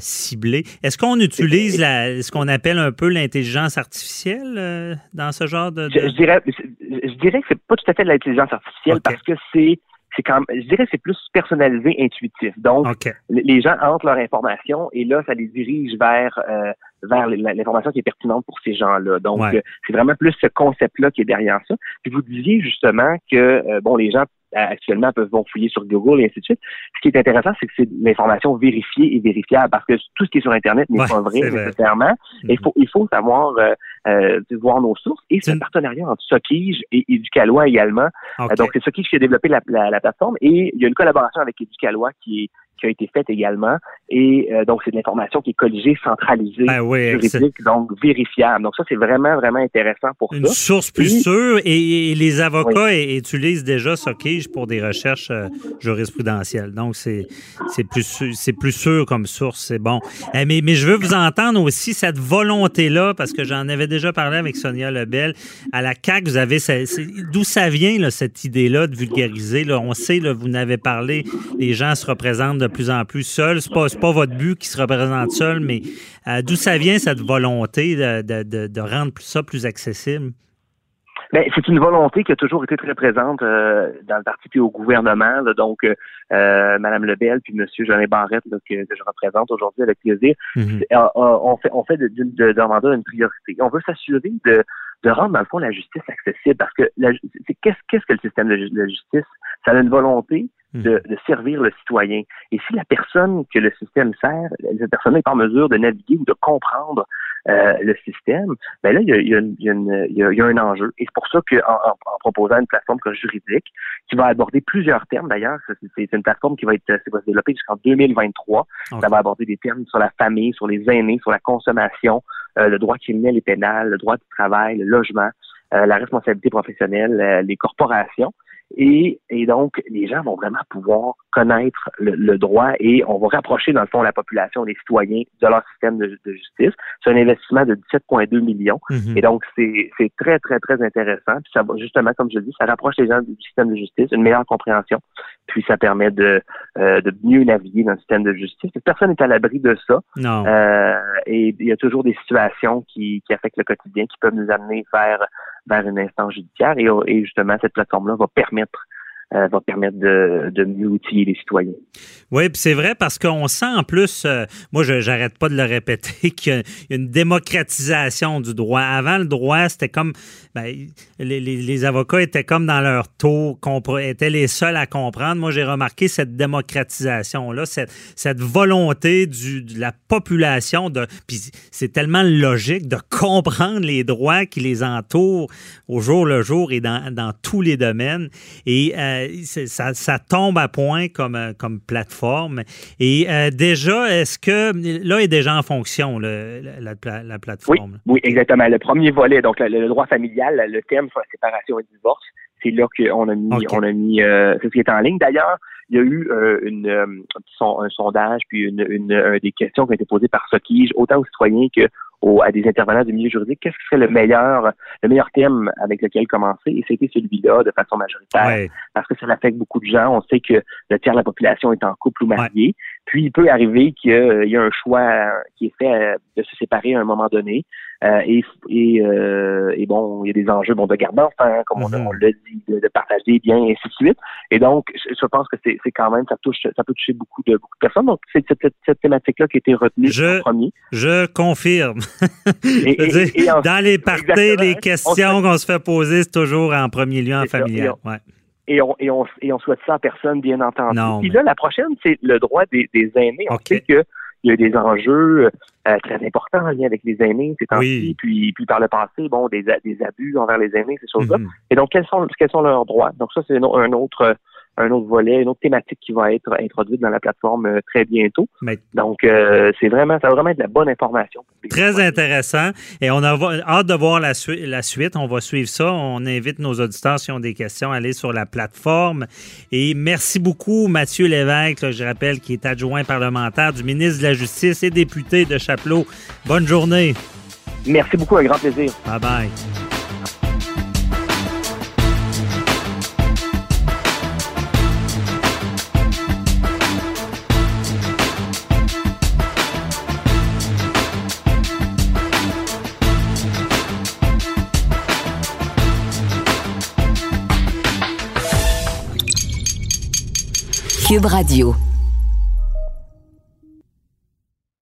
ciblé. Est-ce qu'on utilise la, ce qu'on appelle un peu l'intelligence artificielle dans ce genre de... Je, dirais, je, dirais que c'est pas tout à fait de l'intelligence artificielle parce que c'est c'est quand je dirais c'est plus personnalisé, intuitif. Donc, les gens entrent leur information et là, ça les dirige vers euh, vers l'information qui est pertinente pour ces gens-là. Donc, euh, c'est vraiment plus ce concept-là qui est derrière ça. Puis vous disiez justement que euh, bon, les gens actuellement peuvent vont fouiller sur Google et ainsi de suite. Ce qui est intéressant, c'est que c'est l'information vérifiée et vérifiable parce que tout ce qui est sur Internet n'est pas vrai, nécessairement. Mm-hmm. Il faut il faut savoir euh, euh, voir nos sources. Et c'est un partenariat entre Sokige et Educalois également. donc c'est Sokige qui a développé la, la, plateforme. Et il y a une collaboration avec Educalois qui est qui a été faite également. Et euh, donc, c'est de l'information qui est colligée, centralisée, ben juridique, donc vérifiable. Donc, ça, c'est vraiment, vraiment intéressant pour Une source plus sûre. Et, les avocats utilisent déjà Sokige pour des recherches euh, jurisprudentielles. Donc, c'est plus, c'est plus sûr comme source. C'est bon. Eh, mais, mais je veux vous entendre aussi cette volonté-là, parce que j'en avais déjà parlé avec Sonia Lebel. À la CAQ, vous avez... D'où ça vient, là, cette idée-là de vulgariser? Là? On sait, là, vous n'avez parlé, les gens se représentent de plus en plus seul. C'est pas, pas votre but qui se représente seul, mais euh, d'où ça vient cette volonté de, de, de, rendre ça plus accessible? Ben, c'est une volonté qui a toujours été très présente euh, dans le parti puis au gouvernement. donc, euh, euh, Madame Lebel puis Monsieur Jean Barrette que, je représente aujourd'hui avec plaisir, mhm. on fait on fait de, de, de, une priorité. On veut s'assurer de de rendre, dans le fond, la justice accessible. Parce que qu'est-ce qu'est-ce que le système de, justice? Ça a une volonté. De, de, servir le citoyen. Et si la personne que le système sert, cette personne n'est pas en mesure de naviguer ou de comprendre euh, le système, ben là, il y a, il y a, il y a, il y a un enjeu. Et c'est pour ça qu'en en, en, proposant une plateforme juridique qui va aborder plusieurs termes, d'ailleurs, c'est une plateforme qui va être va se développer jusqu'en 2023. Ça va aborder des termes sur la famille, sur les aînés, sur la consommation, euh, le droit criminel et pénal, le droit du travail, le logement, euh, la responsabilité professionnelle, euh, les corporations. Et, et, donc, les gens vont vraiment pouvoir connaître le, droit et on va rapprocher, dans le fond, la population, les citoyens de leur système de, justice. C'est un investissement de 17,2 millions. Mm-hmm. Et donc, c'est très, très, très intéressant. Puis ça va, justement, comme je le dis, ça rapproche les gens du système de justice, une meilleure compréhension. Puis ça permet de, euh, de mieux naviguer dans le système de justice. Personne n'est à l'abri de ça. Non. Euh, et il y a toujours des situations qui, qui affectent le quotidien, qui peuvent nous amener vers vers une instance judiciaire et, et justement cette plateforme-là va permettre euh, va permettre de, mieux outiller les citoyens. Oui, puis c'est vrai parce qu'on sent en plus, euh, moi j'arrête pas de le répéter, qu'il y a une démocratisation du droit. Avant, le droit, c'était comme, ben, les, avocats étaient comme dans leur tour, étaient les seuls à comprendre. Moi, j'ai remarqué cette démocratisation-là, cette, volonté de la population, de, puis c'est tellement logique de comprendre les droits qui les entourent au jour le jour et dans, dans tous les domaines. Et euh, euh, ça, tombe à point comme, euh, comme plateforme. Et euh, déjà, est-ce que là est déjà en fonction la, plateforme? Oui, exactement. Le premier volet, donc le, droit familial, le thème sur la séparation et le divorce, c'est là qu'on a mis, on a mis, c'est ce qui est en ligne. D'ailleurs, il y a eu une, un, sondage puis une, des questions qui ont été posées par Soquige, autant aux citoyens que à des intervenants du milieu juridique, qu'est-ce qui serait le meilleur, le meilleur thème avec lequel commencer? Et c'était celui-là de façon majoritaire. Parce que ça affecte beaucoup de gens. On sait que le tiers de la population est en couple ou marié. Puis il peut arriver qu'il y a un choix qui est fait euh, de se séparer à un moment donné. Euh, et, et, euh, et, bon, il y a des enjeux bon, de garder enfant, comme on, mhm. l'a dit, de, partager bien, et ainsi de suite. Et donc, je, pense que c'est quand même, ça touche, ça peut toucher beaucoup de, beaucoup de personnes. Donc, c'est cette, cette thématique-là qui a été retenue je, en premier. Je confirme. dans les parties, les questions qu'on se fait poser, c'est toujours en premier lieu en familial. Ouais et on, et, on, et on souhaite ça à personne, bien entendu. Puis là, la prochaine, c'est le droit des, des aînés. On sait qu'il y a des enjeux euh, très importants en lien avec les aînés ces temps-ci, puis, puis par le passé, bon, des, des abus envers les aînés, ces choses-là. Mm-hmm. Et donc, quels sont, quels sont leurs droits? Donc ça, c'est un autre un autre volet, une autre thématique qui va être introduite dans la plateforme euh, très bientôt. Donc, euh, c'est vraiment, ça va vraiment être de la bonne information. Très intéressant. Et on a hâte de voir la, la, suite. On va suivre ça. On invite nos auditeurs, s'ils ont des questions, à aller sur la plateforme. Et merci beaucoup, Mathieu Lévesque, je rappelle, qui est adjoint parlementaire du ministre de la Justice et député de Chapelot. Bonne journée. Merci beaucoup, un grand plaisir. Bye bye. Cube Radio.